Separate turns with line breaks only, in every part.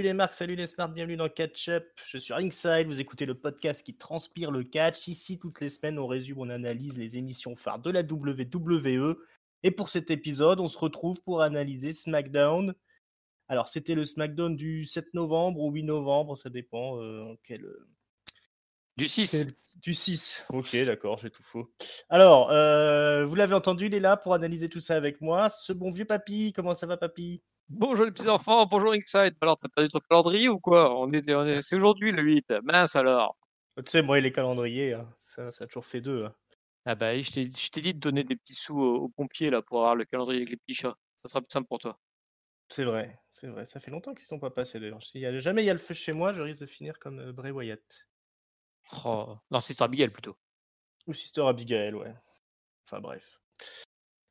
Salut les marques, salut les smarts, bienvenue dans Catch Up. Je suis Ringside, vous écoutez le podcast qui transpire le catch. Ici, toutes les semaines, on résume, on analyse les émissions phares de la WWE. Et pour cet épisode, on se retrouve pour analyser SmackDown. Alors, c'était le SmackDown du 7 novembre ou 8 novembre, ça dépend euh, quel,
Du 6.
Du 6. Ok, d'accord, j'ai tout faux. Alors, euh, vous l'avez entendu, il est là pour analyser tout ça avec moi. Ce bon vieux papy, comment ça va, papy?
Bonjour les petits enfants, bonjour Inside. Alors, t'as perdu ton calendrier ou quoi? On est, on est- C'est aujourd'hui le 8. Mince alors.
Tu sais, moi et les calendriers, hein, ça, ça a toujours fait deux. hein.
Ah bah, je t'ai je t'ai dit de donner des petits sous aux, aux pompiers là pour avoir le calendrier avec les petits chats. Ça sera plus simple pour toi.
C'est vrai, c'est vrai. Ça fait longtemps qu'ils sont pas passés d'ailleurs. Si y a- jamais il y a le feu chez moi, je risque de finir comme euh, Bray Wyatt.
Oh. Non, c'est Abigail plutôt.
Ou Sister Abigail, ouais. Enfin bref.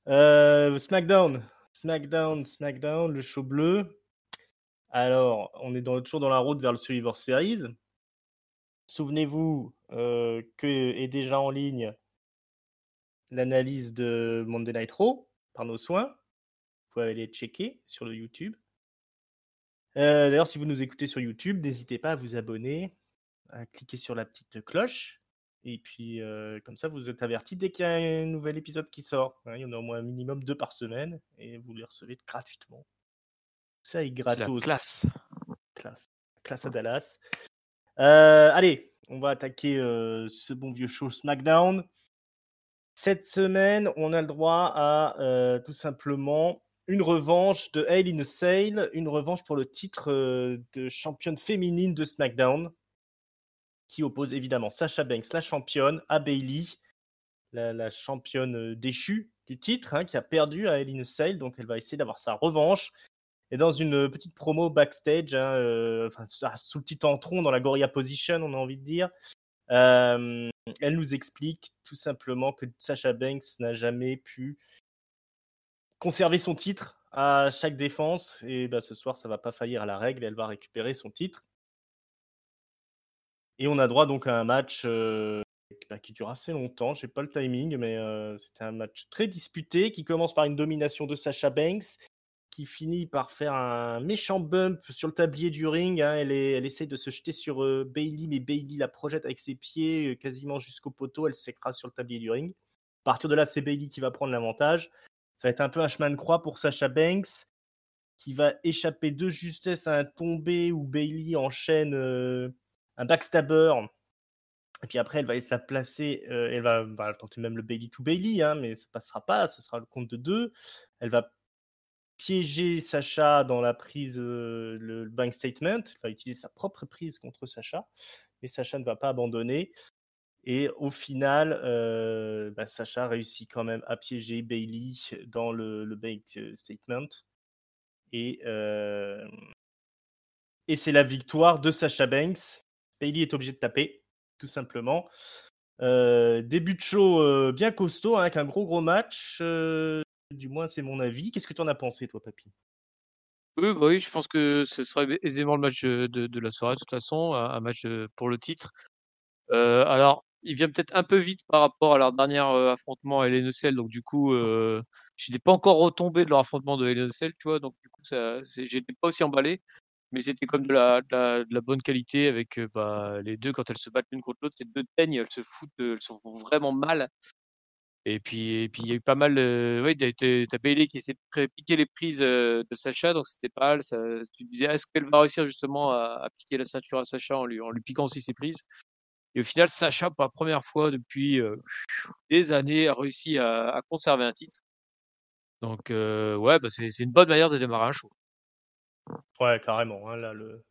Euh, SmackDown. SmackDown, SmackDown, le show bleu. Alors, on est toujours dans la route vers le Survivor Series. Souvenez-vous euh, que est déjà en ligne l'analyse de Monday Night Raw par nos soins. Vous pouvez aller checker sur le YouTube. Euh, D'ailleurs, si vous nous écoutez sur YouTube, n'hésitez pas à vous abonner, à cliquer sur la petite cloche. Et puis, euh, comme ça, vous êtes avertis dès qu'il y a un nouvel épisode qui sort. hein. il y en a au moins un minimum deux par semaine et vous les recevez gratuitement. Ça est
la
gratos.
classe.
Classe. Classe à Dallas. Euh, allez, on va attaquer euh, ce bon vieux show SmackDown. Cette semaine, on a le droit à tout simplement une revanche de Hell in a Cell, une revanche pour le titre de championne féminine de SmackDown, qui oppose évidemment Sasha Banks, la championne, à Bailey, la, championne euh, déchue du titre, hein, qui a perdu à Hell in a Cell, donc elle va essayer d'avoir sa revanche. Et dans une euh, petite promo backstage, hein, euh, enfin, sous- le petit entron, dans la Gorilla Position, on a envie de dire, elle nous explique tout simplement que Sasha Banks n'a jamais pu conserver son titre à chaque défense. Et bah, ce soir, ça va pas faillir à la règle. Elle va récupérer son titre. Et on a droit donc à un match euh, bah, qui dure assez longtemps. J'ai pas le timing, mais euh, c'était un match très disputé qui commence par une domination de Sasha Banks qui finit par faire un méchant bump sur le tablier du ring. hein. Elle, essaie de se jeter sur euh, Bailey, mais Bailey la projette avec ses pieds euh, quasiment jusqu'au poteau. Elle s'écrase sur le tablier du ring. À partir de là, c'est Bailey qui va prendre l'avantage. Ça va être un peu un chemin de croix pour Sasha Banks, qui va échapper de justesse à un tombé où Bailey enchaîne un backstabber. Et puis après, elle va de la placer. euh, elle va, tenter même le Bailey to Bailey, hein, mais ça passera pas. Ce sera le compte de deux. Elle va piéger Sacha dans la prise, euh, le, bank statement. Elle va utiliser sa propre prise contre Sacha, mais Sacha ne va pas abandonner. Et au final, euh, bah, Sacha réussit quand même à piéger Bailey dans le, le bank statement. Et, et c'est la victoire de Sacha Banks. Bailey est obligé de taper, tout simplement. Euh, début de show euh, bien costaud, hein, avec un gros gros match. euh, du moins, c'est mon avis. Qu'est-ce que tu en as pensé, toi, Papy?
Oui, bah oui, je pense que ce serait aisément le match de, la soirée, de toute façon, un, match pour le titre. Alors, il vient peut-être un peu vite par rapport à leur dernier affrontement à Cell, donc du coup, je n'étais pas encore retombé de leur affrontement de Cell, tu vois, donc du coup, c'est- j'étais pas aussi emballé, mais c'était comme de la, de la, de la bonne qualité avec euh, bah, les deux quand elles se battent l'une contre l'autre, ces deux teignes, elles se foutent, euh, elles se font vraiment mal. Et puis, et puis il y a eu pas mal. Euh, oui, t'as, Bailey qui essaie de piquer les prises euh, de Sacha, donc c'était pas mal. Ça, tu disais, est-ce qu'elle va réussir justement à, à piquer la ceinture à Sacha en lui, en lui piquant aussi ses prises? Et au final, Sacha, pour la première fois depuis euh, des années, a réussi à, à conserver un titre. Donc, euh, ouais, bah, c'est une bonne manière de démarrer un show.
Ouais, carrément. hein, là, le...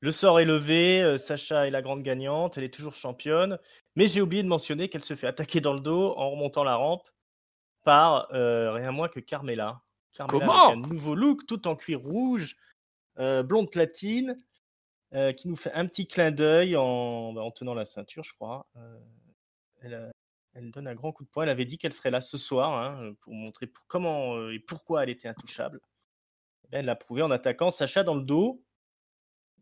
le sort est levé. euh, Sacha est la grande gagnante. Elle est toujours championne. Mais j'ai oublié de mentionner qu'elle se fait attaquer dans le dos en remontant la rampe par euh, rien moins que Carmela. Carmela
Comment
avec un nouveau look, tout en cuir rouge, euh, blonde platine, qui nous fait un petit clin d'œil en, bah, en tenant la ceinture, je crois. Elle, a- elle donne un grand coup de poing. Elle avait dit qu'elle serait là ce soir hein, pour montrer pour- comment et pourquoi elle était intouchable. Eh ben, elle l'a prouvé en attaquant Sacha dans le dos.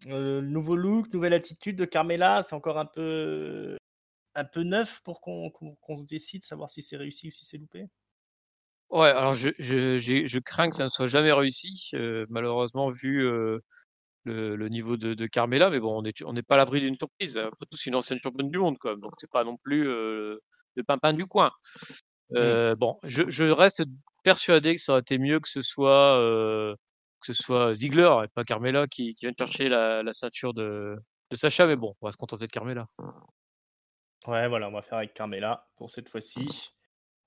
Euh, nouveau look, nouvelle attitude de Carmela, c'est encore un peu, un peu neuf pour qu'on se décide, savoir si c'est réussi ou si c'est loupé.
Ouais, alors je, je, je crains que ça ne soit jamais réussi, euh, malheureusement, vu, euh, le, niveau de, Carmela, mais bon, on n'est on pas à l'abri d'une surprise. Après tout, c'est une ancienne championne du monde, quoi. Donc, c'est pas non plus le pimpin du coin. Bon, je, reste persuadé que ça aurait été mieux que ce soit, que ce soit Ziggler et pas Carmela qui, qui vienne chercher la, ceinture de, de Sacha, mais bon, on va se contenter de Carmela.
Ouais, voilà, on va faire avec Carmela pour cette fois-ci.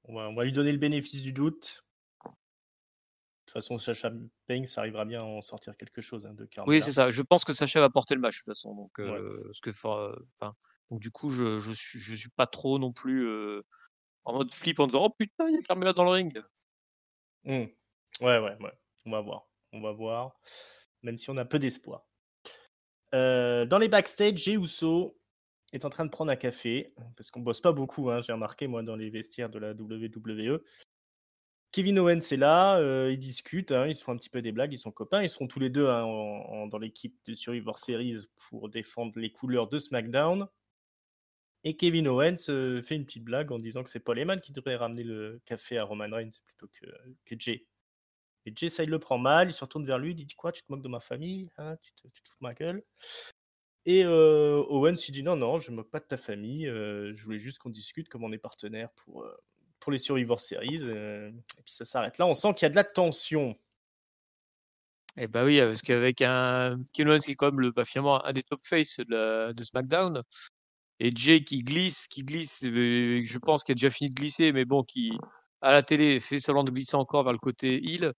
On va, on va lui donner le bénéfice du doute. De toute façon, Sacha Banks arrivera bien à en sortir quelque chose hein, de Carmela.
Oui, c'est ça. Je pense que Sacha va porter le match de toute façon. Donc, ce que, donc du coup, je, je, suis, je suis pas trop non plus en mode flip en disant Oh putain, il y a Carmela dans le ring.
Mmh. Ouais, ouais, ouais. On va voir. On va voir. Même si on a peu d'espoir. dans les backstage, Jey Uso est en train de prendre un café. Parce qu'on bosse pas beaucoup, hein, j'ai remarqué, moi, dans les vestiaires de la WWE. Kevin Owens est là, euh, ils discutent, hein, ils font un petit peu des blagues, ils sont copains, ils seront tous les deux hein, dans l'équipe de Survivor Series pour défendre les couleurs de SmackDown. Et Kevin Owens euh, fait une petite blague en disant que c'est Paul Heyman qui devrait ramener le café à Roman Reigns plutôt que, que Jay. Et Jay, ça, il le prend mal, il se retourne vers lui, il dit Quoi, tu te moques de ma famille hein, tu, te, fous de ma gueule? Et euh, Owens, dit Non, non, je me moque pas de ta famille, je voulais juste qu'on discute comme on est partenaire pour, pour les Survivor Series. Euh, et puis ça s'arrête là. On sent qu'il y a de la tension.
Eh bah oui, parce qu'avec un Kevin qui est comme le, bah, finalement un des top face de, de, SmackDown, et Jay qui glisse, qui glisse, euh, je pense qu'il a déjà fini de glisser, mais bon, qui à la télé fait semblant de glisser encore vers le côté heel.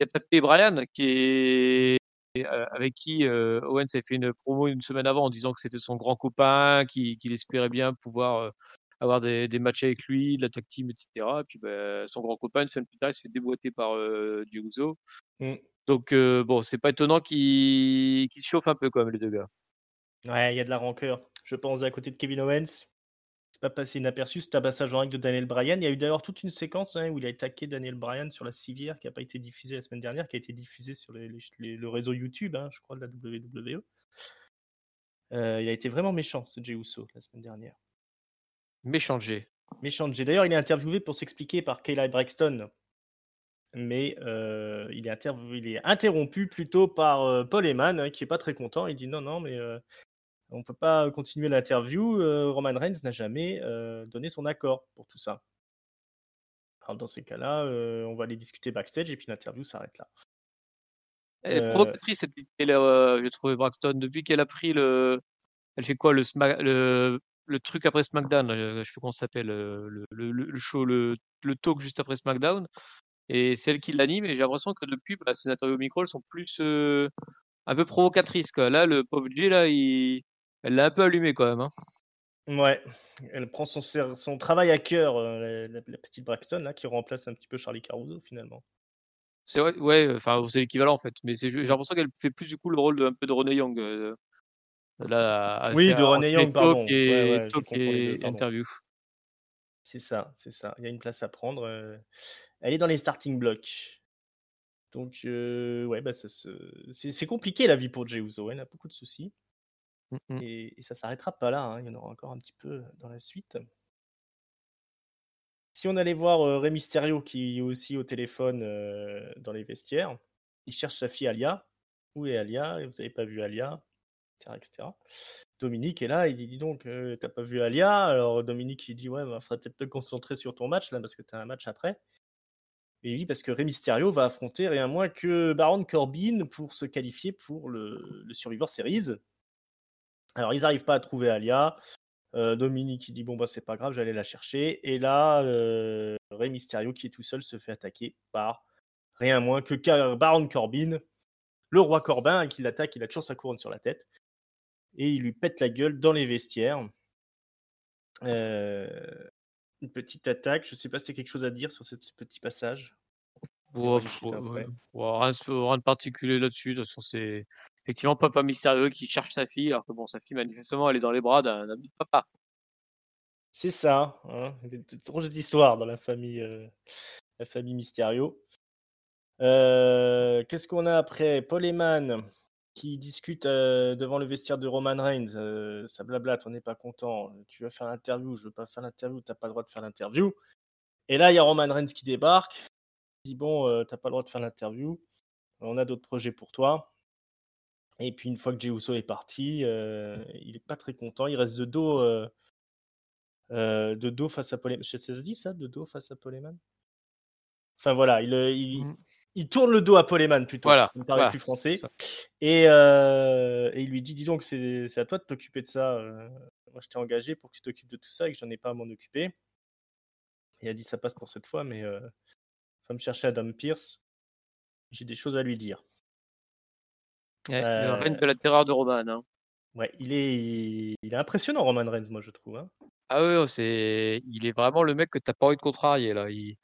Il y a tapé Brian, qui est euh, avec qui Owens a fait une promo une semaine avant en disant que c'était son grand copain, qu'il espérait bien pouvoir avoir des, des, matchs avec lui, de la tag team, etc. Et puis bah, son grand copain, une semaine plus tard, il se fait déboîter par euh, mmh. Donc euh, bon, c'est pas étonnant qu'il qu se chauffe un peu quand même les deux gars.
Ouais, il y a de la rancœur. Je pense à côté de Kevin Owens. C'est pas passé inaperçu ce tabassage en règle de Daniel Bryan. Il y a eu d'ailleurs toute une séquence hein, où il a attaqué Daniel Bryan sur la civière qui n'a pas été diffusée la semaine dernière, qui a été diffusée sur les, le réseau YouTube, hein, je crois, de la WWE. Euh, il a été vraiment méchant, ce Jey Uso, la semaine dernière.
Méchant G.
Méchant G. D'ailleurs, il est interviewé pour s'expliquer par Kayla Braxton. Mais euh, il, est il, est interrompu plutôt par euh, Paul Heyman, hein, qui est pas très content. Il dit non, non, mais on ne peut pas continuer l'interview. Roman Reigns n'a jamais donné son accord pour tout ça. Alors, dans ces cas-là, on va aller discuter backstage et puis l'interview s'arrête là.
Elle est provocatrice, cette je trouvé Braxton. Depuis qu'elle a pris le. Elle fait quoi le, le le truc après SmackDown, je sais plus comment ça s'appelle, le, le, show, le, le talk juste après SmackDown. Et c'est elle qui l'anime. Et j'ai l'impression que depuis, bah, ces interviews au micro, elles sont plus un peu provocatrices. Quoi. Là, le pauvre Jay, là, il... elle l'a un peu allumé quand même. Hein.
Ouais, elle prend son, son travail à cœur, la, petite Braxton, là, qui remplace un petit peu Charlie Caruso finalement.
C'est vrai, ouais, enfin, c'est l'équivalent en fait. Mais j'ai l'impression qu'elle fait plus du coup le rôle de, un peu de René Young.
Là, oui, de René Young, pardon.
Et, interview.
C'est ça, c'est ça. Il y a une place à prendre. Elle est dans les starting blocks. Donc, ouais, bah, c'est compliqué la vie pour Jey Uso. Elle a beaucoup de soucis. Mmh et, ça s'arrêtera pas là. Hein. Il y en aura encore un petit peu dans la suite. Si on allait voir Rey Mysterio qui est aussi au téléphone dans les vestiaires, il cherche sa fille Alia. Où est Alia? Vous n'avez pas vu Alia? Etc., Dominique est là, il dit Dis donc, euh, t'as pas vu Alia? Alors Dominique, il dit Ouais, il bah, faudrait peut-être te concentrer sur ton match là, parce que t'as un match après. Et dit Parce que Rey Mysterio va affronter rien moins que Baron Corbin pour se qualifier pour le, Survivor Series. Alors, ils n'arrivent pas à trouver Alia. Euh, Dominique, il dit Bon, bah, c'est pas grave, j'allais la chercher. Et là, euh, Rey Mysterio, qui est tout seul, se fait attaquer par rien moins que Baron Corbin, le roi Corbin, qui l'attaque, il a toujours sa couronne sur la tête et il lui pète la gueule dans les vestiaires. Euh, une petite attaque. Je ne sais pas si c'est quelque chose à dire sur ce, petit passage.
rien, de particulier là-dessus. De toute façon, c'est effectivement papa mystérieux qui cherche sa fille, alors que bon, sa fille, manifestement, elle est dans les bras d'un ami de papa.
C'est ça. Hein il y a de drôles d'histoires dans la famille, euh, la famille Mysterio. Euh, qu'est-ce qu'on a après? Paul Heyman qui discute devant le vestiaire de Roman Reigns. ça blablate, on n'est pas content. Tu vas faire l'interview, je veux pas faire l'interview, t'as pas le droit de faire l'interview. Et là, il y a Roman Reigns qui débarque. Il dit Bon, t'as pas le droit de faire l'interview. On a d'autres projets pour toi. Et puis une fois que Jey Uso est parti, euh, il est pas très content. Il reste de dos, euh, euh, de dos face à Poleman. Je sais ça se dit ça, de dos face à Poleman? Enfin voilà, il, euh, il,
Mhm.
il tourne le dos à Poleman plutôt.
Voilà,
ça me paraît
voilà,
plus français. Et, euh, et il lui dit, dis donc, c'est c'est à toi de t'occuper de ça. moi, je t'ai engagé pour que tu t'occupes de tout ça et que j'en ai pas à m'en occuper. Et il a dit, ça passe pour cette fois, mais va me chercher Adam Pierce. J'ai des choses à lui dire.
Ouais, Le
Euh,
règne de la terreur de Roman. hein.
Ouais, il est, il est impressionnant, Roman Reigns, moi, je trouve. hein.
Ah oui, c'est, il est vraiment le mec que t'as pas envie de contrarier là. Il...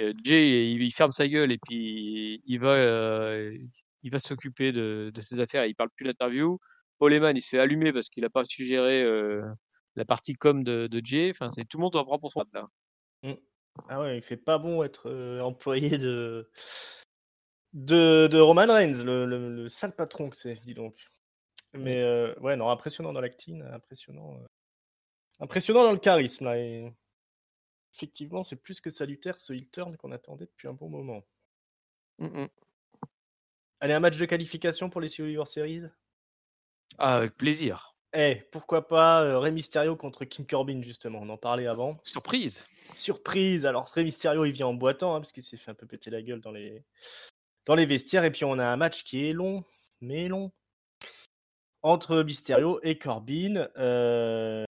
euh, Jay, il, il ferme sa gueule et puis il va, euh, il va s'occuper de, de ses affaires. Il parle plus d'interview. Paul Heyman, il se fait allumer parce qu'il a pas suggéré euh, la partie com de, de Jay. Enfin, c'est tout le monde en prend pour son là.
Ah ouais, il fait pas bon être euh, employé de... de de Roman Reigns, le, le- le sale patron que c'est, dis donc. Mais euh, ouais, non, impressionnant dans l'actine, impressionnant, euh, impressionnant dans le charisme là. Et... Effectivement, c'est plus que salutaire ce heel turn qu'on attendait depuis un bon moment.
Mm, mm.
Allez, un match de qualification pour les Survivor Series?
Ah, avec plaisir.
Eh, pourquoi pas euh, Rey Mysterio contre King Corbin justement, on en parlait avant.
Surprise.
surprise. Alors, Rey Mysterio, il vient en boitant, hein, parce qu'il s'est fait un peu péter la gueule dans les... dans les vestiaires. Et puis, on a un match qui est long, mais long, entre Mysterio et Corbin. euh,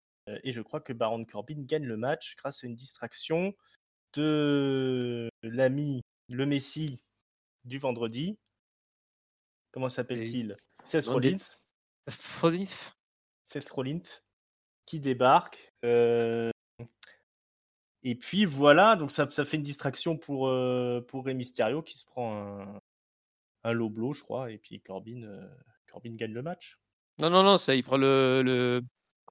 Et je crois que Baron Corbin gagne le match grâce à une distraction de l'ami, le Messi du vendredi. Comment s'appelle-t-il? Seth
Non, des-
Rollins? Seth Rollins qui débarque. euh, Et puis voilà, donc ça, ça fait une distraction pour, euh, pour Rey Mysterio qui se prend un, un low blow, je crois, et puis Corbin, euh, Corbin gagne le match.
Non, non, non, ça, il prend le, le,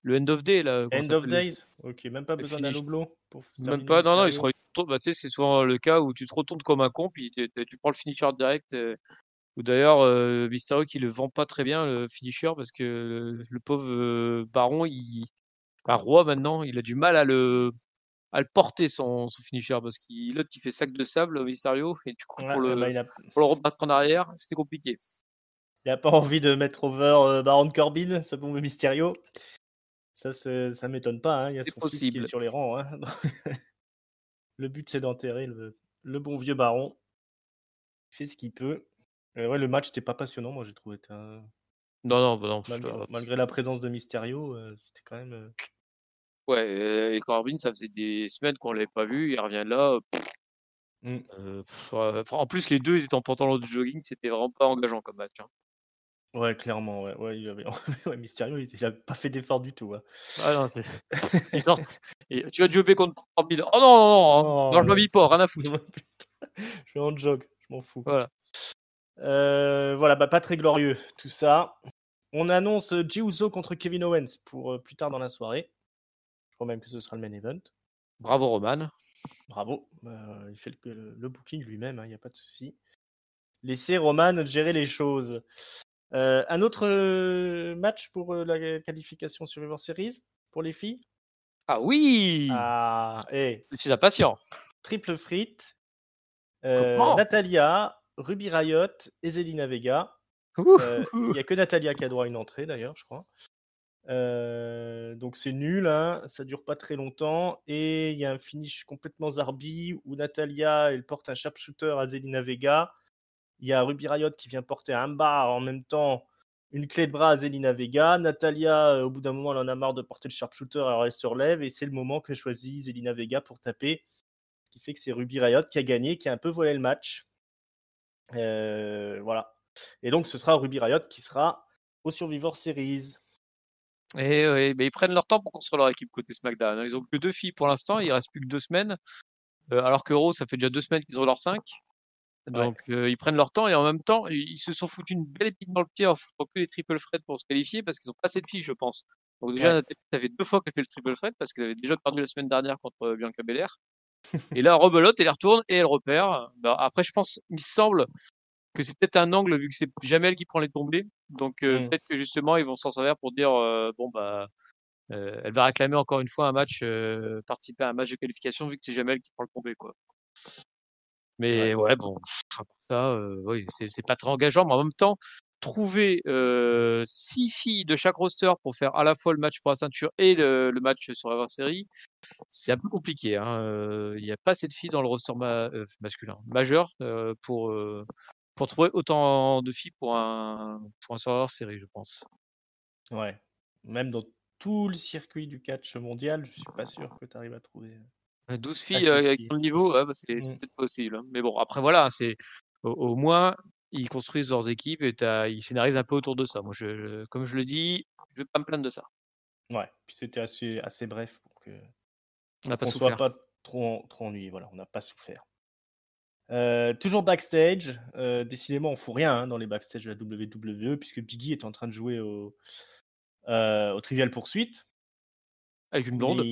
le end of day là.
End of days Ok, même pas besoin d'un low blow pour
Même pas, non, non, il se. Bah, tu sais, c'est souvent le cas où tu te retournes comme un con, puis tu, tu prends le finisher direct. euh, ou d'ailleurs, euh, Mysterio qui le vend pas très bien, le finisher, parce que le, le pauvre euh, baron, il, un roi maintenant, il a du mal à le, à le porter son, son finisher, parce qu'il l'autre qui fait sac de sable, Mysterio, et du coup,
Ouais,
pour, le,
ben, il, a,
pour le rebattre en arrière, c'était compliqué.
il a pas envie de mettre over euh, Baron Corbin, ce bon Mysterio. Ça, ça m'étonne pas, hein, il y a son fils qui est
possible.
sur les rangs. hein. le but, c'est d'enterrer le, le bon vieux Baron. Il fait ce qu'il peut. Euh, ouais, le match n'était pas passionnant, moi j'ai trouvé.
Non, non, bah non.
Malgré, la présence de Mysterio, euh, c'était quand même. euh,
Ouais, euh, et Corbin, ça faisait des semaines qu'on l'avait pas vu, il revient là. pff,
Mm.
euh, pff, ouais, enfin, en plus, les deux, ils étaient en pantalon de jogging, c'était vraiment pas engageant comme match. hein.
Ouais, clairement, ouais. ouais, il avait... ouais, Mysterio, il n'a pas fait d'effort du tout. hein.
Ah non, c'est- ils sortent- et tu as jobé contre Corbin. Oh non, non, non, hein.
Oh,
non, je m'habille pas, rien à foutre.
je suis en jog, je m'en fous.
Voilà.
Euh, voilà, bah, pas très glorieux tout ça. On annonce euh, Jey Uso contre Kevin Owens pour euh, plus tard dans la soirée. Crois même que ce sera le main event.
Bravo, Roman.
Bravo. Euh, il fait le, le- le booking lui-même, il n'y a pas de souci. Laissez Roman gérer les choses. Euh, un autre euh, match pour euh, la qualification Survivor Series pour les filles?
Ah oui
Ah, eh,
Je suis impatient.
triple frite. Euh, Natalia, Ruby Riot et Zelina Vega. Il n'y a que Natalia qui a droit à une entrée d'ailleurs, je crois. Euh, donc c'est nul, hein, ça dure pas très longtemps. Et il y a un finish complètement zarbi où Natalia elle porte un sharpshooter à Zelina Vega. Il y a Ruby Riot qui vient porter un bar en même temps une clé de bras à Zelina Vega. Natalia, euh, au bout d'un moment, elle en a marre de porter le sharpshooter, alors elle se relève et c'est le moment que choisit Zelina Vega pour taper. Ce qui fait que c'est Ruby Riot qui a gagné, qui a un peu volé le match. Euh, voilà. Et donc ce sera Ruby Riot qui sera au Survivor Series.
Et ouais, mais ils prennent leur temps pour construire leur équipe côté SmackDown. hein. Ils ont que deux filles pour l'instant, il reste plus que deux semaines. Euh, alors que Raw, ça fait déjà deux semaines qu'ils ont leurs cinq. Donc euh, ils prennent leur temps et en même temps, ils se sont foutus une belle épine dans le pied en foutant que les triple threat pour se qualifier parce qu'ils ont pas assez de filles, je pense. Donc déjà,
Ouais.
Nathalie, ça fait deux fois qu'elle fait le triple threat parce qu'elle avait déjà perdu la semaine dernière contre euh, Bianca Belair. et là, rebelote, elle retourne et elle repère. Bah, après, je pense, il me semble que c'est peut-être un angle vu que c'est Jamel qui prend les tombées. Donc euh,
Mm.
peut-être que justement, ils vont s'en servir pour dire euh, bon bah euh, elle va réclamer encore une fois un match, participer à un match de qualification vu que c'est Jamel qui prend le tombé quoi. Mais ouais, bon, ça, oui, c'est pas très engageant, mais en même temps, trouver six filles de chaque roster pour faire à la fois le match pour la ceinture et le, le match sur la série, c'est un peu compliqué. Hein. Il n'y a pas assez de filles dans le roster ma- masculin majeur pour, pour trouver autant de filles pour un, pour un Survivor série, je pense.
Ouais. Même dans tout le circuit du catch mondial, je suis pas sûr que tu arrives à trouver.
Euh, 12
Assez
filles
de
euh, avec
filles.
ton niveau, ouais, bah, c'est
Mm.
peut-être possible. hein. Mais bon, après voilà, c'est au, au moins ils construisent leurs équipes et ils scénarisent un peu autour de ça. Moi, je, comme je le dis, je vais pas me plaindre de ça.
Ouais. Puis c'était assez, assez bref pour que
On n'a pas
soit pas trop, trop ennuyé. Voilà, on n'a pas souffert. Euh, toujours backstage. euh, décidément, on fout rien hein, dans les backstage de la WWE puisque Biggie est en train de jouer au, euh, au Trivial Poursuite.
Avec une blonde.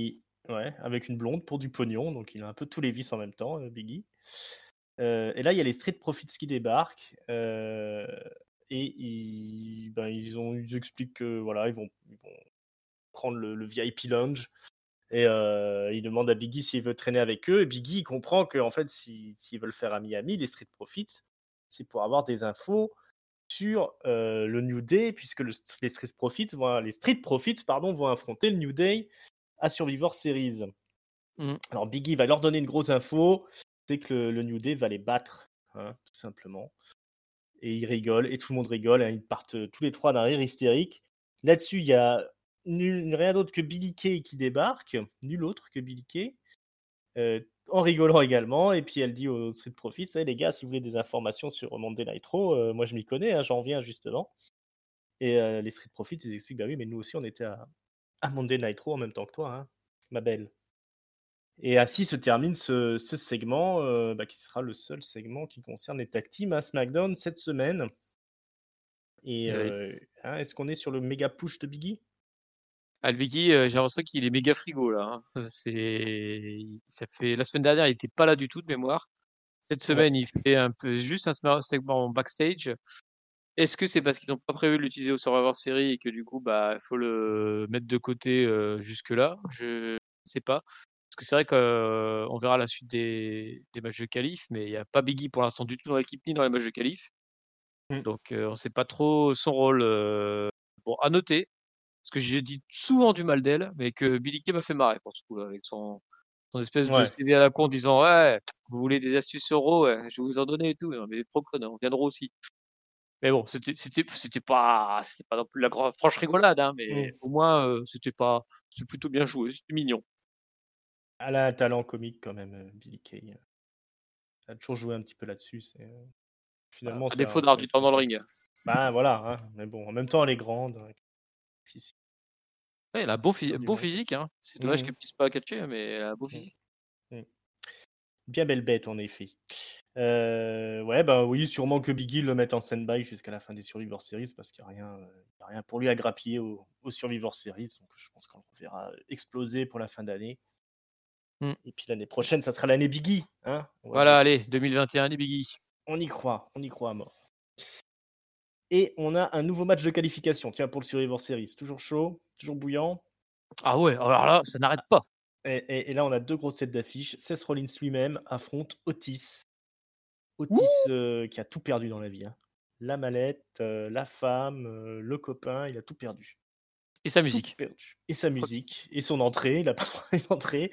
Ouais, avec une blonde pour du pognon. Donc il a un peu tous les vices en même temps, Biggie. Et là, il y a les Street Profits qui débarquent. et ils, ben, ils, ont, ils expliquent que voilà, ils vont, ils vont prendre le, le VIP Lounge. Et euh, ils demandent à Biggie s'il veut traîner avec eux. Et Biggie il comprend que en fait, si- s'ils veulent faire à Miami, les Street Profits, c'est pour avoir des infos sur euh, le New Day, puisque le- les Street Profits vont, les Street Profits pardon, vont affronter le New Day à Survivor Series.
Mm.
Alors Biggie va leur donner une grosse info, c'est que le, le New Day va les battre, hein, tout simplement. Et ils rigolent, et tout le monde rigole, hein, ils partent tous les trois d'un rire hystérique. Là-dessus, il y a nul- rien d'autre que Billy Kay qui débarque, nul autre que Billy Kay, euh, en rigolant également. Et puis elle dit aux Street Profits, Eh, les gars, si vous voulez des informations sur Monday Nitro, euh, moi je m'y connais, hein, j'en viens justement. Et euh, les Street Profits, ils expliquent, bah oui, mais nous aussi on était à, à Monday Nitro en même temps que toi, hein, ma belle. Et ainsi se termine ce, ce segment, euh, bah, qui sera le seul segment qui concerne les tag teams à SmackDown cette semaine. Et
Eh oui.
hein, est-ce qu'on est sur le méga push de Biggie?
Ah, le Biggie, euh, j'ai l'impression qu'il est méga frigo là. hein. C'est, ça fait la semaine dernière, il était pas là du tout de mémoire. Cette semaine, il fait un peu juste un segment backstage. Est-ce que c'est parce qu'ils n'ont pas prévu de l'utiliser au Survivor Series et que du coup, bah, il faut le mettre de côté euh, jusque là Je ne sais pas. Parce que c'est vrai qu'on verra la suite des, des matchs de qualif, mais il n'y a pas Biggie pour l'instant du tout dans l'équipe ni dans les matchs de qualif.
Mm.
Donc euh, on ne sait pas trop son rôle. Bon, à noter, parce que j'ai dit souvent du mal d'elle, mais que Billy Kay m'a fait marrer pour ce coup, avec son, son espèce de. CV à la con disant Ouais, vous voulez des astuces sur Raw, ouais, je vais vous en donner et tout. Non, mais êtes trop connes, on viendra aussi. Mais bon, c'était pas pas non plus la grande franche rigolade, hein, mais
Mm.
au moins euh, c'était pas c'était plutôt bien joué, c'était mignon.
Elle a un talent comique quand même, euh, Billy Kay. Elle a toujours joué un petit peu là-dessus. C'est euh, finalement
À
c'est
défaut
c'est-
du temps
c'est-
dans le
c'est-
ring.
Bah voilà, hein, mais bon, en même temps elle est grande. hein.
Ouais, elle a beau, phy- beau physique, hein. c'est dommage
Mhm.
qu'elle puisse pas catcher, mais elle a beau
Mm.
physique.
Bien belle bête en effet. Euh, ouais, bah oui, sûrement que Biggie le mette en stand-by jusqu'à la fin des Survivor Series parce qu'il n'y a, rien, euh, il y a rien pour lui à grappiller au, au Survivor Series. Donc je pense qu'on le verra exploser pour la fin d'année.
Mm.
Et puis l'année prochaine, ça sera l'année Biggie. Hein
Voilà, allez, 2021 des Biggie.
On y croit, on y croit à mort. Et on a un nouveau match de qualification, tiens, pour le Survivor Series. Toujours chaud, toujours bouillant.
Ah ouais, alors là, ça n'arrête pas.
Et, et- et là, on a deux grosses têtes d'affiche. Seth Rollins lui-même affronte Otis. Otis euh, qui a tout perdu dans la vie. hein. La mallette, euh, la femme, euh, le copain, il a tout perdu.
Et sa
Tout
musique.
perdu. Et sa musique, et son entrée, il a pas une entrée.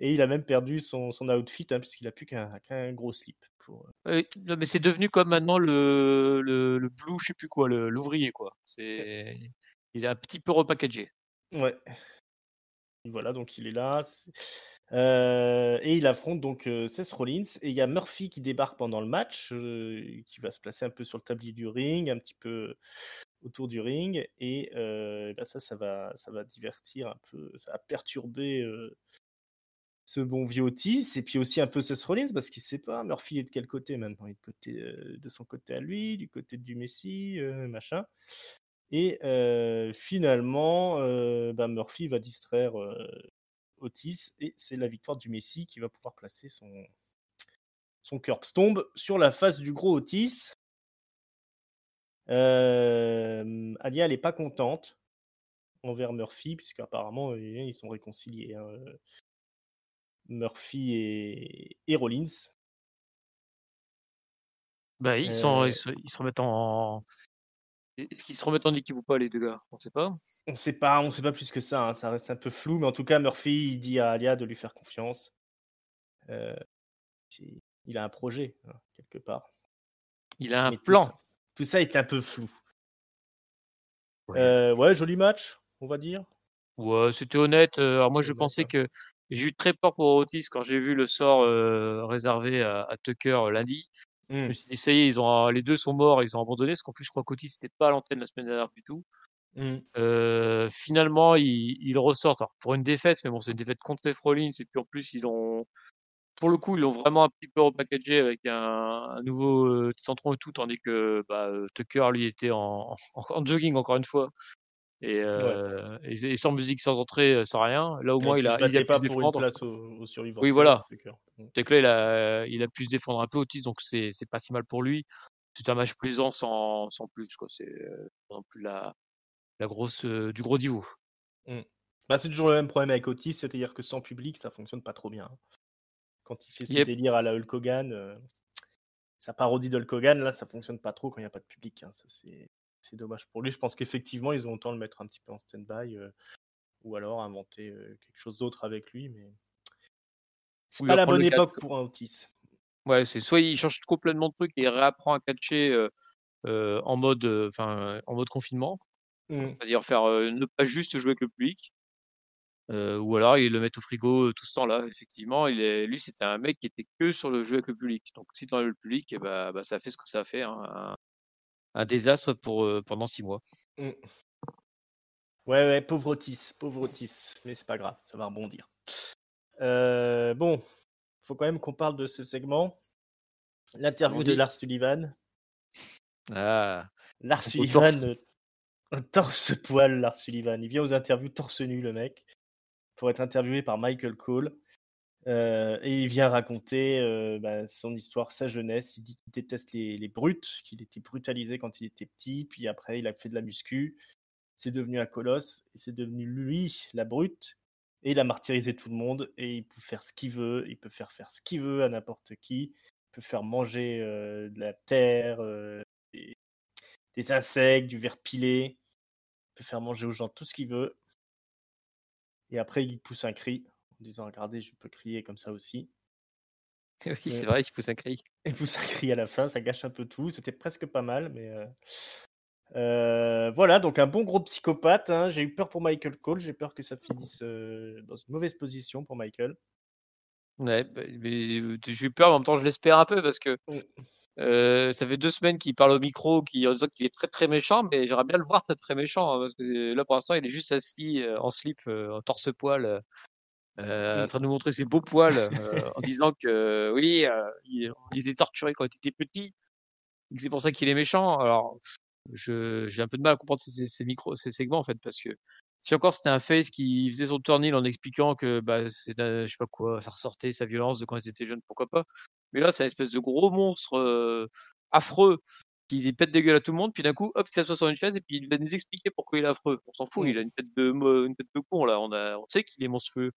Et il a même perdu son, son outfit, hein, puisqu'il a plus qu'un gros slip. Pour... euh,
non, mais c'est devenu comme maintenant le, le, le blue, je sais plus quoi, l'ouvrier, quoi. Il est un petit peu repackagé.
Ouais. Et voilà, donc il est là. Euh, et il affronte donc euh, Seth Rollins. Et il y a Murphy qui débarque pendant le match, euh, qui va se placer un peu sur le tablier du ring, un petit peu autour du ring. Et euh, bah ça, ça va, ça va divertir un peu, ça va perturber ce bon vieux Otis. Et puis aussi un peu Seth Rollins, parce qu'il sait pas, Murphy est de quel côté maintenant? Il est de, côté, euh, de son côté à lui, du côté du Messi, euh, machin. Et euh, finalement, bah, Murphy va distraire Otis et c'est la victoire du Messi qui va pouvoir placer son, son curb tombe sur la face du gros Otis. Alia, elle n'est pas contente envers Murphy, puisqu'apparemment, euh, ils sont réconciliés. hein, Murphy et, et Rollins.
Bah, ils, sont,
Euh,
ils, se, ils se remettent en, Est-ce qu'ils se remettent en équipe ou pas, les deux gars? On sait pas.
On sait pas, on sait pas plus que ça. Hein. Ça reste un peu flou, mais en tout cas, Murphy, il dit à Alia de lui faire confiance. Euh, il a un projet, hein, quelque part.
Il a un plan.
Tout ça, est un peu flou. Euh, ouais. joli match, on va dire.
Ouais, c'était honnête. Alors moi, je pensais que j'ai eu très peur pour Otis quand j'ai vu le sort réservé à, Tucker lundi. Je me mmh. suis dit, ça y est, ils ont, les deux sont morts, ils ont abandonné, parce qu'en plus, je crois qu'Otis n'était pas à l'antenne la semaine dernière du tout. Mmh. finalement, ils, ils ressortent pour une défaite, mais bon, c'est une défaite contre les et puis en plus, ils ont, pour le coup, ils l'ont vraiment un petit peu repackagé avec un, nouveau euh, et tout, tandis que bah, Tucker, lui, était en, jogging, encore une fois. Et, euh, sans musique, sans entrée, euh, sans rien. Là, au moins, il a, il a
pas pu pour une place au, survivant.
Oui, voilà. Dès que là, il a, il a pu se défendre un peu au donc c'est pas si mal pour lui. C'est un match plaisant sans, sans plus. C'est non plus la, la grosse, du gros niveau.
Mmh. Bah, c'est toujours le même problème avec Otis, c'est-à-dire que sans public, ça fonctionne pas trop bien. Hein quand il fait ses délires à la Hulk Hogan, euh, sa parodie d'Hulk Hogan, là, ça fonctionne pas trop quand il n'y a pas de public. Hein. Ça, c'est, dommage pour lui. Je pense qu'effectivement, ils ont autant le mettre un petit peu en stand-by euh, ou alors inventer euh, quelque chose d'autre avec lui. Mais c'est pas la bonne époque pour un Otis.
Ouais, c'est soit il change complètement de truc et il réapprend à catcher en mode, en mode confinement, mmh. c'est-à-dire faire ne pas juste jouer avec le public, ou alors ils le mettent au frigo tout ce temps-là. Effectivement, il est, lui, c'était un mec qui était que sur le jeu avec le public. Donc, si tu le public, et eh bah, bah, ça fait ce que ça a fait, hein, un, désastre pour, pendant six mois. Mmh.
Ouais, ouais, pauvre Otis, pauvre Otis. Mais c'est pas grave, ça va rebondir. Euh, bon, faut quand même qu'on parle de ce segment. L'interview de Lars Sullivan.
Ah.
Lars Sullivan, torse poil, Lars Sullivan. Il vient aux interviews torse nu, le mec pour être interviewé par Michael Cole. Euh, et il vient raconter euh, bah, son histoire, sa jeunesse. Il dit qu'il déteste les, brutes, qu'il était brutalisé quand il était petit, puis après il a fait de la muscu. C'est devenu un colosse, et c'est devenu lui, la brute. Et il a martyrisé tout le monde, et il peut faire ce qu'il veut, il peut faire faire ce qu'il veut à n'importe qui. Il peut faire manger euh, de la terre, des, des, insectes, du verre pilé. Il peut faire manger aux gens tout ce qu'il veut. Et après, il pousse un cri en disant Regardez, je peux crier comme ça aussi.
Oui, c'est vrai qu'il pousse un cri.
Il pousse un cri à la fin, ça gâche un peu tout. C'était presque pas mal, mais. Euh, euh, voilà, donc un bon gros psychopathe. Hein. J'ai eu peur pour Michael Cole. J'ai peur que ça finisse euh, dans une mauvaise position pour Michael.
Ouais, bah, j'ai eu peur, mais en même temps, je l'espère un peu parce que mmh. ça fait deux semaines qu'il parle au micro, qu'il est très très méchant, mais j'aimerais bien le voir très très méchant. Hein, parce que là, pour l'instant, il est juste assis en slip, en torse-poil, euh, en train de nous montrer ses beaux poils en disant que oui, il, était torturé quand il était petit. C'est pour ça qu'il est méchant. Alors, j'ai un peu de mal à comprendre ces, micros, ces segments en fait, parce que si encore c'était un face qui faisait son tournil en expliquant que bah, c'est je sais pas quoi, ça ressortait sa violence de quand il était jeune, pourquoi pas. Mais là, c'est une espèce de gros monstre affreux qui pète des gueules à tout le monde, puis d'un coup, hop, il s'assoit sur une chaise et puis il va nous expliquer pourquoi il est affreux. On s'en fout, il a une tête de, une tête de con là, on, a, on sait qu'il est monstrueux.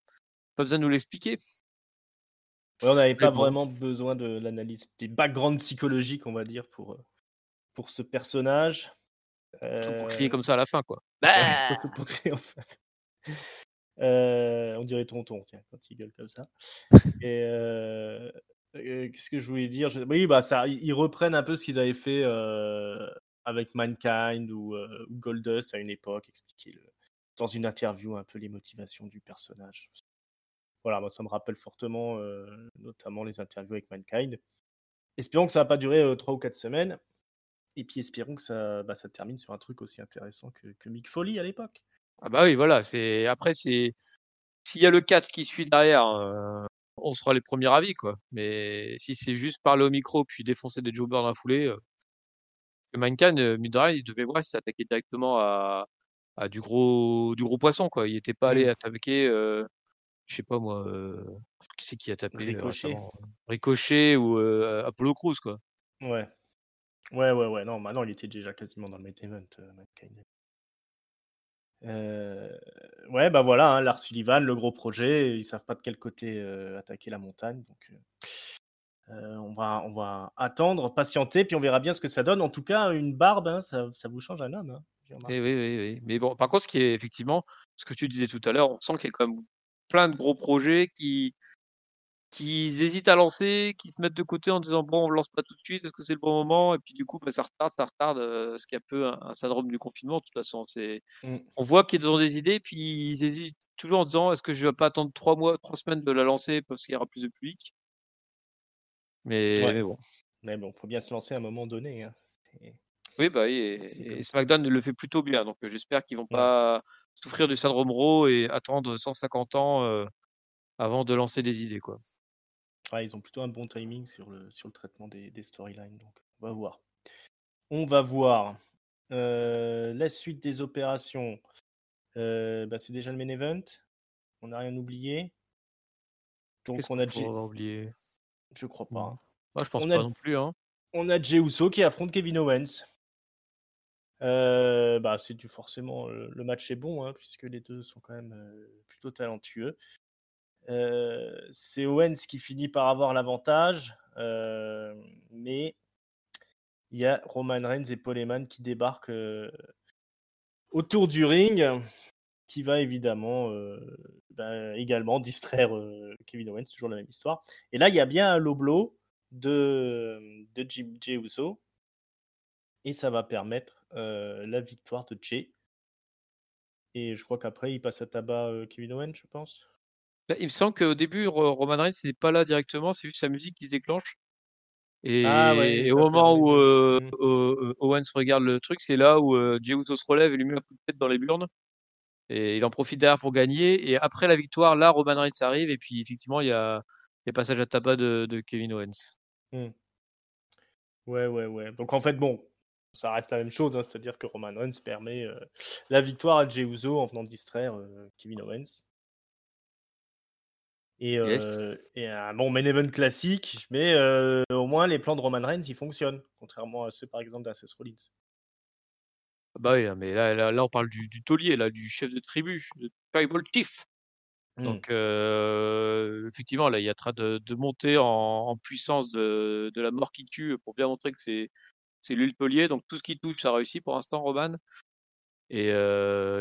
Pas besoin de nous l'expliquer.
on n'avait pas vraiment besoin de l'analyse, des backgrounds psychologiques, on va dire, pour, euh, pour ce personnage.
Pour crier comme ça à la fin, quoi.
Bah pour crier enfin. Euh, on dirait tonton, tiens, quand il gueule comme ça. Et euh, qu'est-ce que je voulais dire? Oui, bah ça, ils reprennent un peu ce qu'ils avaient fait avec Mankind ou, Goldust à une époque, expliquer dans une interview un peu les motivations du personnage voilà, moi, ça me rappelle fortement, notamment les interviews avec Mankind. Espérons que ça va pas durer trois ou quatre semaines. Et puis espérons que ça, bah, ça termine sur un truc aussi intéressant que, que Mick Foley à l'époque.
Ah bah oui, voilà. C'est après c'est s'il y a le 4 qui suit derrière, on sera les premiers avis quoi. Mais si c'est juste parler au micro puis défoncer des jobbers dans la foulée, euh, Mankind, il devait voir s'attaquer directement à, à, du gros du gros poisson quoi. Il n'était pas allé mmh. attaquer je sais pas moi, qui c'est qui a tapé
Ricochet,
Ricochet ou Apollo Crews quoi.
Ouais. Ouais, ouais, ouais. Non, maintenant il était déjà quasiment dans le main event, euh, ouais, bah voilà, hein, Lars Sullivan, le gros projet, ils savent pas de quel côté attaquer la montagne. Donc, euh, on, va, on va attendre, patienter, puis on verra bien ce que ça donne. En tout cas, une barbe, hein, ça, ça, vous change un homme. Hein,
oui, oui, oui, Mais bon, par contre, ce qui est effectivement, ce que tu disais tout à l'heure, on sent qu'il y a quand même plein de gros projets qui, qui hésitent à lancer, qui se mettent de côté en disant bon, on ne lance pas tout de suite, est-ce que c'est le bon moment? Et puis du coup, bah, ça retarde, ça retarde, euh, ce qui est un peu un, syndrome du confinement. De toute façon, c'est, mmh. on voit qu'ils ont des idées, puis ils hésitent toujours en disant est-ce que je vais pas attendre trois mois, trois semaines de la lancer parce qu'il y aura plus de public? Mais, bon.
Mais bon, faut bien se lancer à un moment donné. Hein.
Oui, bah et, SmackDown le fait plutôt bien, donc j'espère qu'ils vont pas souffrir du syndrome Raw et attendre 150 ans avant de lancer des idées, quoi.
ils ont plutôt un bon timing sur le, sur le traitement des, des storylines, donc on va voir. On va voir. la suite des opérations, bah, c'est déjà le main event. On n'a rien oublié.
Donc on a déjà oublié?
Je crois pas. Hein.
Moi, je pense pas non plus. Hein.
On a Jey Uso qui affronte Kevin Owens. Euh, bah, c'est du forcément le match est bon hein, puisque les deux sont quand même euh, plutôt talentueux. Euh, c'est Owens qui finit par avoir l'avantage, mais il y a Roman Reigns et Paul qui débarquent autour du ring, qui va évidemment bah, également distraire Kevin Owens, toujours la même histoire. Et là, il y a bien un low de, de Jim J. Uso, et ça va permettre la victoire de Jay. Et je crois qu'après, il passe à tabac Kevin Owens, je pense.
Bah, il me semble qu'au début, Roman Reigns n'est pas là directement, c'est juste sa musique qui se déclenche. Et, ah au moment où mmh. Owens regarde le truc, c'est là où Jey Uso se relève et lui met un coup de tête dans les burnes. Et il en profite derrière pour gagner. Et après la victoire, là, Roman Reigns arrive. Et puis, effectivement, il y a, il passage à tabac de, Kevin Owens.
Mmh. Ouais, ouais, ouais. Donc, en fait, bon, ça reste la même chose. Hein, c'est-à-dire que Roman Reigns permet la victoire à Jey Uso en venant distraire Kevin Owens. Et, un bon main event classique, mais au moins les plans de Roman Reigns ils fonctionnent, contrairement à ceux par exemple d'Access Rollins.
Bah oui, hein, mais là, là, on parle du, du taulier, là, du chef de tribu, de Tribal Chief. Mmh. Donc, effectivement, là, il y a train de, de monter en, puissance de, de, la mort qui tue pour bien montrer que c'est, c'est lui le taulier. Donc, tout ce qui touche, ça réussit pour l'instant, Roman. Et,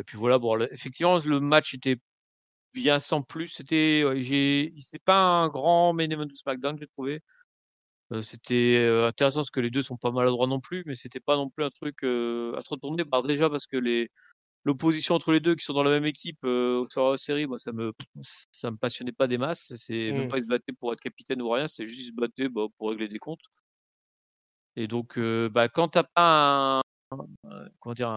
puis voilà, bon, effectivement, le match était bien sans plus. C'était, j'ai, c'est pas un grand main event de SmackDown, j'ai trouvé c'était intéressant parce que les deux sont pas maladroits non plus, mais c'était pas non plus un truc à se retourner. Bah, déjà parce que les l'opposition entre les deux qui sont dans la même équipe sur la série, moi ça me ça me passionnait pas des masses. C'est même mmh. pas ils se battaient pour être capitaine ou rien, c'est juste ils se battaient bah, pour régler des comptes. Et donc bah, quand t'as pas comment dire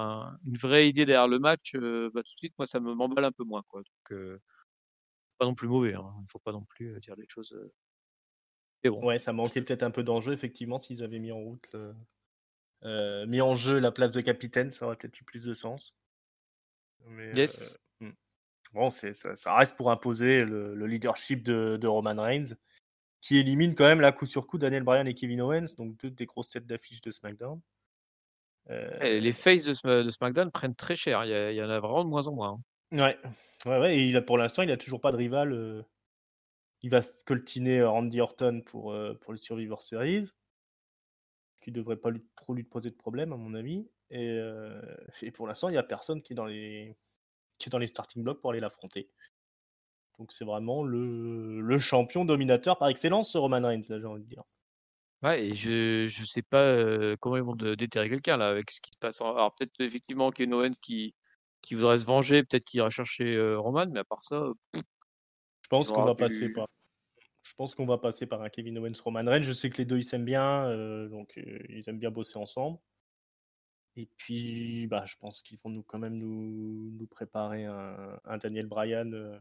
une vraie idée derrière le match, bah, tout de suite moi ça me m'emballe un peu moins quoi. Donc pas non plus mauvais, hein. il faut pas non plus dire les choses
Ouais, ça manquait peut-être un peu d'enjeu, effectivement, s'ils avaient mis en route, euh, mis en jeu la place de capitaine, ça aurait peut-être eu plus de sens.
yes.
Euh, hmm. Bon, c'est, ça, reste pour imposer le, leadership de, Roman Reigns, qui élimine quand même là coup sur coup Daniel Bryan et Kevin Owens, donc deux des grosses têtes d'affiche de SmackDown.
Euh, les faces de, de, SmackDown prennent très cher, il y, en a vraiment de moins en moins.
Hein. Ouais, ouais, ouais, et il a, pour l'instant, il n'a toujours pas de rival il va coltiner Randy Orton pour, pour le Survivor Series, qui ne devrait pas trop lui poser de problème, à mon avis. Et, pour l'instant, il n'y a personne qui est, dans les, qui est dans les starting blocks pour aller l'affronter. Donc c'est vraiment le, le, champion dominateur par excellence, ce Roman Reigns, j'ai envie de dire.
Ouais, et je ne sais pas comment ils vont déterrer quelqu'un là avec ce qui se passe. Alors peut-être effectivement qu'il y a Owen qui, qui voudrait se venger, peut-être qu'il ira chercher Roman, mais à part ça,
je pense qu'on va passer par. Je pense qu'on va passer par un Kevin Owens Roman Reigns. Je sais que les deux ils s'aiment bien, euh, donc euh, ils aiment bien bosser ensemble. Et puis, bah, je pense qu'ils vont nous quand même nous, nous préparer un, Daniel Bryan, euh,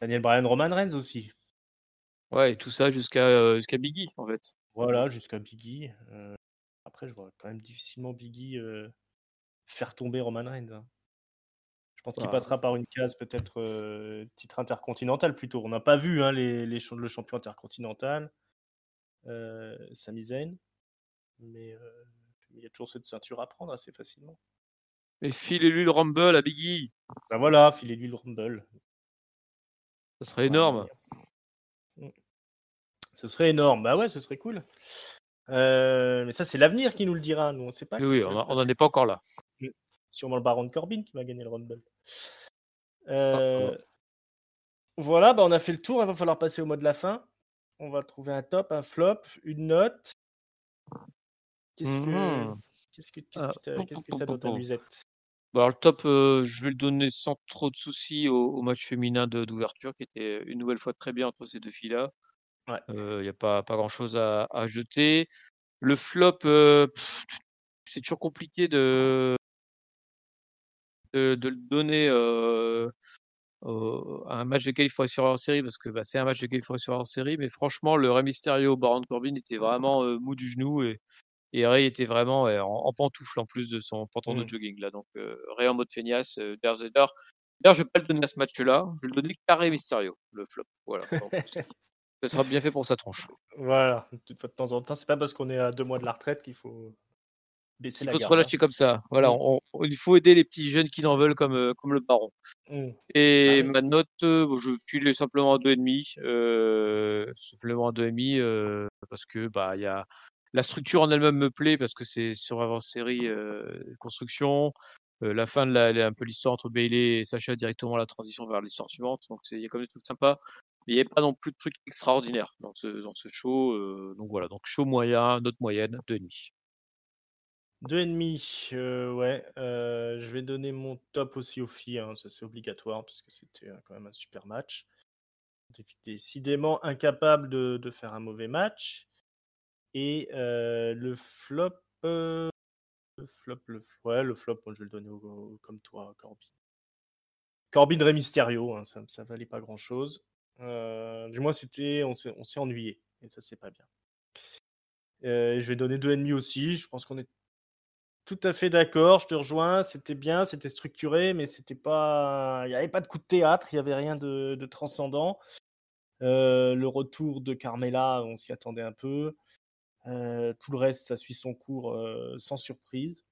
Daniel Bryan Roman Reigns aussi.
Ouais, et tout ça jusqu'à jusqu'à Biggie en fait.
Voilà, jusqu'à Biggie. après, je vois quand même difficilement Biggie faire tomber Roman Reigns. Hein. Je pense qu'il passera par une case peut-être euh, titre intercontinental plutôt. On n'a pas vu hein, les, les, le champion intercontinental, euh, Sami Zayn, mais euh, il y a toujours cette ceinture à prendre assez facilement.
Mais filez-lui le Rumble à Biggie.
Ben voilà, filez-lui le Rumble.
Ça serait énorme.
Mm. Ce serait énorme. Bah ouais, ce serait cool. Euh, mais ça, c'est l'avenir qui nous le dira. Nous, on sait pas.
Oui, on n'en est pas encore là.
Mm. Sûrement le baron Corbin qui va gagner le Rumble. Euh, ah, voilà, bah on a fait le tour. Il va falloir passer au mot de la fin. On va trouver un top, un flop, une note. Qu'est-ce que mmh qu'est-ce que qu'est-ce que tu as dans ta musette?
Bah, alors, le top, je vais le donner sans trop de soucis au, match féminin d'ouverture, qui était une nouvelle fois très bien entre ces deux filles-là. Il n'y a pas, pas grand-chose à, jeter. Le flop, c'est toujours compliqué de, de, le donner à un match de qualification en série, parce que bah, c'est un match de qualification en série, mais franchement, le Rey Mysterio Baron Corbin était vraiment mou du genou et, et Ray était vraiment en, pantoufle en plus de son pantalon de mmh. jogging là. Donc Ray en mode feignasse, euh, D'ailleurs, je vais pas le donner à ce match-là. Je vais le donner carré Mysterio, le flop. Voilà. ça sera bien fait pour sa tronche.
Voilà. De temps en temps, c'est pas parce qu'on est à deux mois de la retraite qu'il faut baisser
il
faut se
relâcher hein. comme ça. Voilà. Mmh. il faut aider les petits jeunes qui n'en veulent comme, euh, comme le baron. Mmh. Et ma note, euh, je suis simplement à 2,5. Euh, simplement à 2,5 parce que bah il y a la structure en elle-même me plaît parce que c'est sur avant-série construction. la fin de la, un peu l'histoire entre Bailey et Sacha directement la transition vers l'histoire suivante. Donc il y a quand même des trucs sympas. Il n'y a pas non plus de trucs extraordinaires dans ce, dans ce show. donc voilà, donc show moyen, note moyenne, 2,5.
2,5, euh, ouais. je vais donner mon top aussi aux filles, hein, ça c'est obligatoire parce que c'était quand même un super match. Décidément incapable de, de, faire un mauvais match. Et le flop, le flop, le, ouais, le flop, je vais le donner comme toi, Corbin. Corbin Rey Mysterio, hein, ça, ça valait pas grand chose. du moins, c'était, on s'est ennuyé, et ça, c'est pas bien. je vais donner deux ennemis aussi. Je pense qu'on est tout à fait d'accord. Je te rejoins. C'était bien, c'était structuré, mais c'était pas, il n'y avait pas de coup de théâtre, il n'y avait rien de transcendant. le retour de Carmela, on s'y attendait un peu tout le reste, ça suit son cours sans surprise.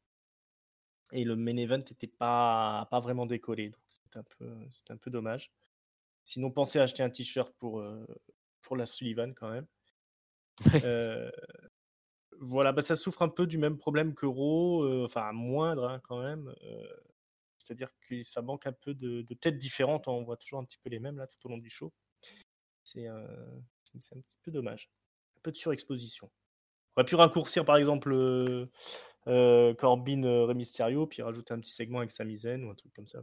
Et le main event n'était pas, pas vraiment décollé. Donc c'est un, peu, un peu dommage. Sinon, pensez à acheter un t-shirt pour, pour la Sullivan quand même. voilà, bah, ça souffre un peu du même problème que Raw, enfin moindre hein, quand même. C'est-à-dire que ça manque un peu de, de, têtes différentes. On voit toujours un petit peu les mêmes là tout au long du show. C'est un petit peu dommage. Un peu de surexposition. On aurait pu raccourcir par exemple euh, euh, Corbin euh, Mysterio, puis rajouter un petit segment avec Zayn ou un truc comme ça.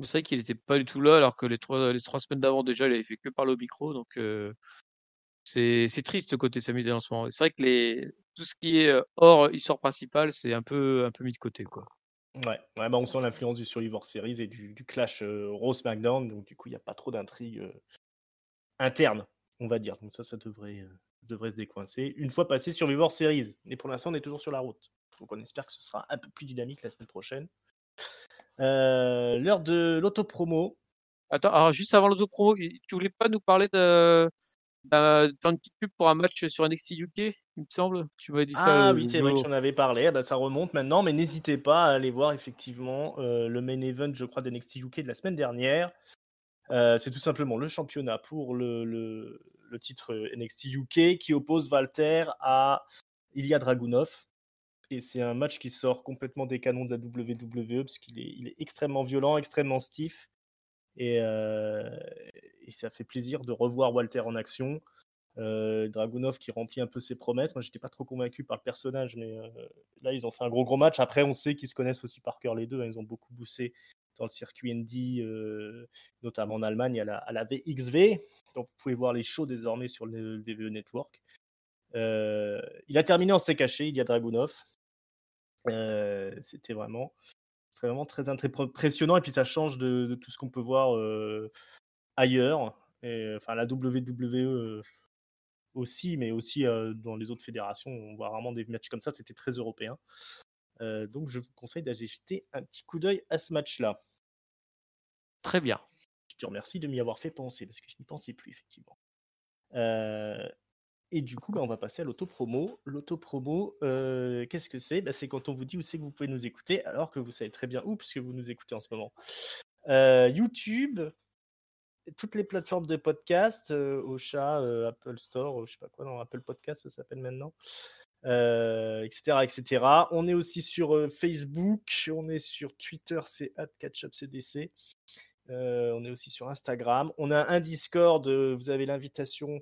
C'est vrai qu'il n'était pas du tout là, alors que les trois, les trois semaines d'avant déjà, il avait fait que par le micro, donc c'est triste côté Zayn en ce moment. C'est vrai que les, tout ce qui est hors histoire principale, c'est un peu, un peu mis de côté. Quoi.
Ouais, ouais bah on sent l'influence du Survivor Series et du, du clash Rose McDown, donc du coup, il n'y a pas trop d'intrigue interne, on va dire. Donc ça, ça devrait, devrait se décoincer une fois passé sur Vivor Series. Et pour l'instant, on est toujours sur la route. Donc on espère que ce sera un peu plus dynamique la semaine prochaine. Euh, l'heure de l'autopromo.
Attends, alors juste avant l'autopromo, tu voulais pas nous parler de d'un petite pub pour un match sur NXT UK, il me semble? Tu m'avais dit
ça. Ah oui, c'est vrai que j'en avais parlé. Ah bah, ça remonte maintenant, mais n'hésitez pas à aller voir effectivement euh, le main event, je crois, d'NXT UK de la semaine dernière. Euh, c'est tout simplement le championnat pour le, titre euh, NXT UK, qui oppose Walter à Ilya Dragunov. Et c'est un match qui sort complètement des canons de la WWE, parce qu'il est, il est extrêmement violent, extrêmement stiff. Et, euh, ça fait plaisir de revoir Walter en action. Dragunov qui remplit un peu ses promesses. Moi, j'étais pas trop convaincu par le personnage, mais là, ils ont fait un gros gros match. Après, on sait qu'ils se connaissent aussi par cœur les deux. Hein. Ils ont beaucoup boussé dans le circuit Indy, euh, notamment en Allemagne, à la, à la, VXV. Donc vous pouvez voir les shows désormais sur le VVE Network. Euh, il a terminé en s'est caché, il y a Dragunov. Euh, c'était vraiment, vraiment très impressionnant et puis ça change de, tout ce qu'on peut voir ailleurs. Enfin, la WWE aussi, mais aussi dans les autres fédérations, on voit vraiment des matchs comme ça, c'était très européen. Euh, donc je vous conseille d'aller jeter un petit coup d'œil à ce match-là.
Très bien.
Je te remercie de m'y avoir fait penser, parce que je n'y pensais plus, effectivement. Euh, et du coup, bah, on va passer à l'autopromo. L'autopromo, euh, qu'est-ce que c'est? Bah, C'est quand on vous dit où c'est que vous pouvez nous écouter, alors que vous savez très bien où, puisque vous nous écoutez en ce moment. YouTube, toutes les plateformes de podcast, au chat, Apple Store, je sais pas quoi, dans Apple Podcast, ça s'appelle maintenant. Etc., etc. On est aussi sur Facebook, on est sur Twitter, c'est CatchupCDC. on est aussi sur Instagram. On a un Discord, vous avez l'invitation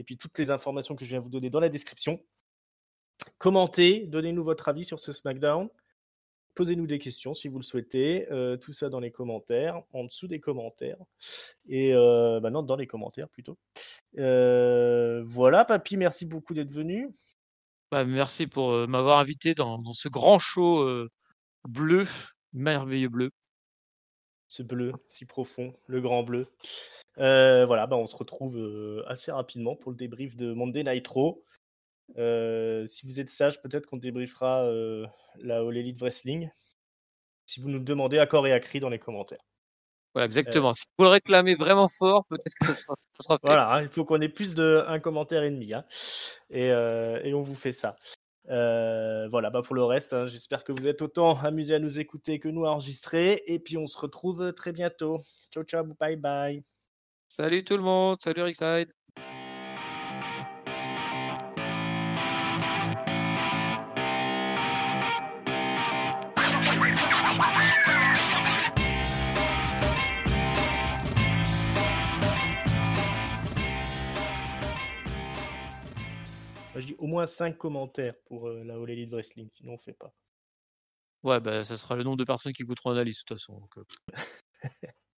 et puis toutes les informations que je viens vous donner dans la description. Commentez, donnez-nous votre avis sur ce SmackDown. Posez-nous des questions si vous le souhaitez. Euh, tout ça dans les commentaires, en dessous des commentaires. Et euh, bah non, dans les commentaires plutôt. Euh, voilà, papy, merci beaucoup d'être venu.
Bah, merci pour m'avoir invité dans, ce grand show bleu, merveilleux bleu.
Ce bleu si profond, le grand bleu. voilà, bah, on se retrouve assez rapidement pour le débrief de Monday Nitro. Si vous êtes sage, peut-être qu'on débriefera la All Elite Wrestling. Si vous nous demandez à corps et à cri dans les commentaires.
Voilà, exactement. si vous le réclamez vraiment fort, peut-être que ça sera, fait.
Voilà, hein, il faut qu'on ait plus d'un commentaire et demi. Hein. Et, euh, et, on vous fait ça. voilà, bah pour le reste, hein, j'espère que vous êtes autant amusés à nous écouter que nous à enregistrer. Et puis on se retrouve très bientôt. Ciao, ciao, bye bye.
Salut tout le monde, salut Rickside.
Je dis au moins 5 commentaires pour euh, la All Elite Wrestling, sinon on fait pas.
Ouais, bah, ça sera le nombre de personnes qui écouteront l'analyse de toute façon. Euh.